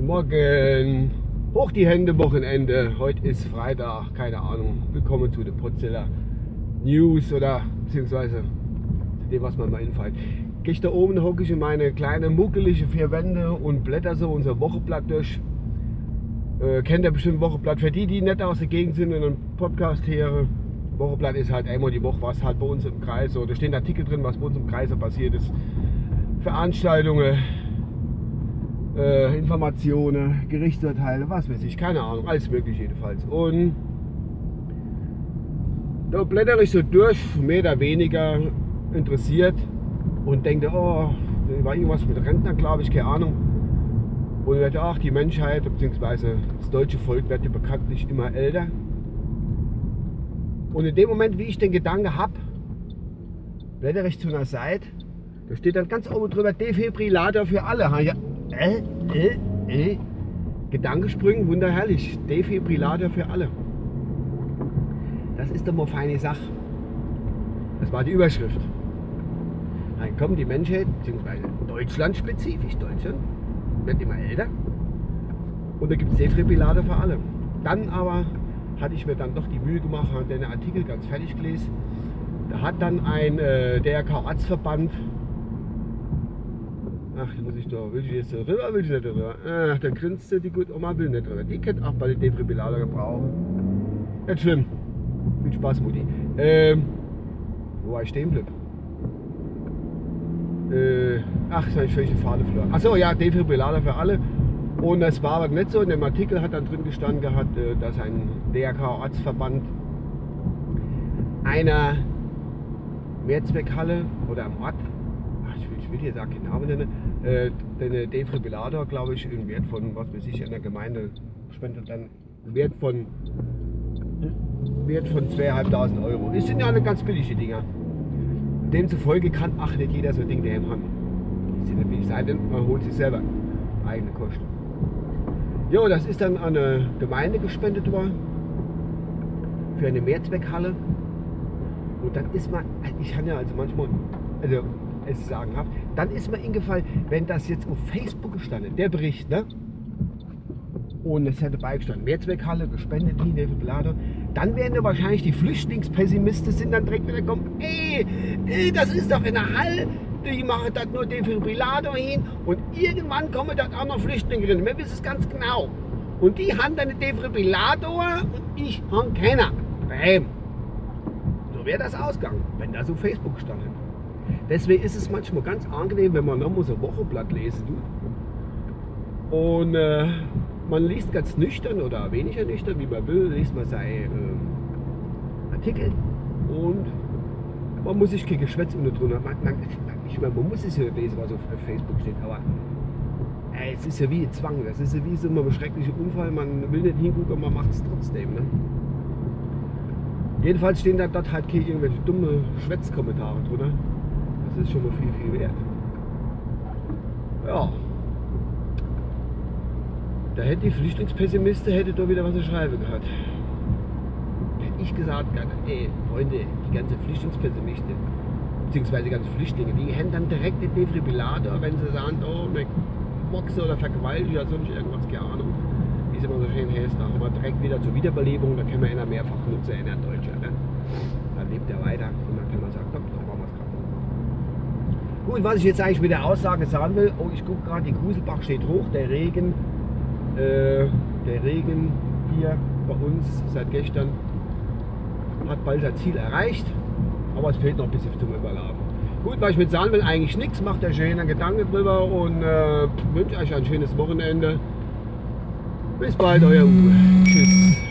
Guten Morgen. Hoch die Hände, Wochenende. Heute ist Freitag, keine Ahnung. Willkommen zu den Potzilla News oder beziehungsweise zu dem, was man mal infällt. Gehe ich da oben, hocke ich in meine kleine muckelige vier Wände und blätter so unser Wochenblatt durch. Äh, kennt ihr bestimmt Wochenblatt. Für die, die nicht aus der Gegend sind und einen Podcast hören, Wochenblatt ist halt einmal die Woche, was halt bei uns im Kreis. Da stehen Artikel drin, was bei uns im Kreis passiert ist. Veranstaltungen, äh, Informationen, Gerichtsurteile, was weiß ich, keine Ahnung, alles mögliche jedenfalls. Und da blätter ich so durch, mehr oder weniger interessiert und denke, oh, da war irgendwas mit Rentner, glaube ich, keine Ahnung. Und ich dachte, ach, die Menschheit, beziehungsweise das deutsche Volk wird ja bekanntlich immer älter. Und in dem Moment, wie ich den Gedanke habe, blätter ich zu einer Seite, da steht dann ganz oben drüber Defibrillator für alle. Ja, äh, äh, äh. Gedankensprüngen, wunderherrlich. Defibrillator für alle. Das ist doch mal feine Sache. Das war die Überschrift. Dann kommt die Menschheit, beziehungsweise Deutschland spezifisch, Deutschland wird immer älter. Und da gibt es Defibrillator für alle. Dann aber hatte ich mir dann doch die Mühe gemacht, habe den Artikel ganz fertig gelesen. Da hat dann ein äh, DRK-Arztverband Ach, muss ich da, will ich jetzt rüber, will ich nicht rüber. Ach, dann grinst sie, die gute Oma will nicht rüber. Die kennt auch bald den Defibrillator gebrauchen. Nicht schlimm. Viel Spaß, Mutti. Ähm, wo war ich stehen bleiben? Äh, ach, das ist völlig Fahle verloren. Achso, ja, Defibrillator für alle. Und das war aber nicht so. In dem Artikel hat dann drin gestanden gehabt, äh, dass ein DRK-Arztverband einer Mehrzweckhalle oder am Ort, ich will, hier sagen, keinen Namen nennen, äh, den Defibrillator, glaube ich, im Wert von, was weiß ich, in der Gemeinde spendet dann Wert von Wert von 2.500 Euro. Das sind ja eine ganz billige Dinger. Demzufolge kann ach nicht jeder so ein Ding daheim haben. Die sind nicht billig, sei man holt sich selber eigene Kosten. Jo, das ist dann an eine Gemeinde gespendet worden für eine Mehrzweckhalle. Und dann ist man, ich kann ja also manchmal, also es sagenhaft, dann ist mir eingefallen, wenn das jetzt auf Facebook gestanden, der Bericht, ne? Und es hätte beigestanden, Mehrzweckhalle, gespendet, die Defibrillator, dann wären ja wahrscheinlich die Flüchtlingspessimisten sind dann direkt wieder kommen, ey, ey, das ist doch in der Halle, die machen das nur Defibrillator hin und irgendwann kommen dort auch noch Flüchtlinge drin. Wir wissen es ganz genau. Und die haben dann Defibrillator und ich habe keiner. Bam. So wäre das ausgegangen, wenn das auf Facebook stand. Deswegen ist es manchmal ganz angenehm, wenn man nochmal so ein Wochenblatt lesen tut. Und äh, man liest ganz nüchtern oder weniger nüchtern, wie man will, liest man seine äh, Artikel und man muss sich kein Geschwätz unter drunter. Man, man, ich meine, man muss es ja lesen, was auf Facebook steht, aber ey, es ist ja wie ein Zwang. Das ist ja wie so ein schrecklicher Unfall. Man will nicht hingucken, man macht es trotzdem. Ne? Jedenfalls stehen da dort halt keine irgendwelche dumme Schwätzkommentare drunter. Das ist schon mal viel, viel wert. Ja. Da hätte die Flüchtlingspessimiste hätte da wieder was zu schreiben gehabt. Hätte ich gesagt, ey, Freunde, die ganze Flüchtlingspessimisten, beziehungsweise die ganzen Flüchtlinge, die hätten dann direkt den Defibrillator, wenn sie sagen, oh, eine Boxe oder vergewaltigt oder sonst irgendwas, keine Ahnung. Wie es immer so schön heißt, wir direkt wieder zur Wiederbelebung, da können wir einer mehrfach nutzen in der Deutsche. Ne? Dann lebt er weiter und dann kann man sagen, komm, dann machen wir es gerade. Gut, was ich jetzt eigentlich mit der Aussage sagen will, oh, ich gucke gerade, die Gruselbach steht hoch, der Regen, äh, der Regen hier bei uns seit gestern hat bald sein Ziel erreicht, aber es fehlt noch ein bisschen zum Überlaufen. Gut, was ich mit sagen will, eigentlich nichts, macht der schöne Gedanke drüber und äh, wünsche euch ein schönes Wochenende. Bis bald, euer Uwe. Tschüss.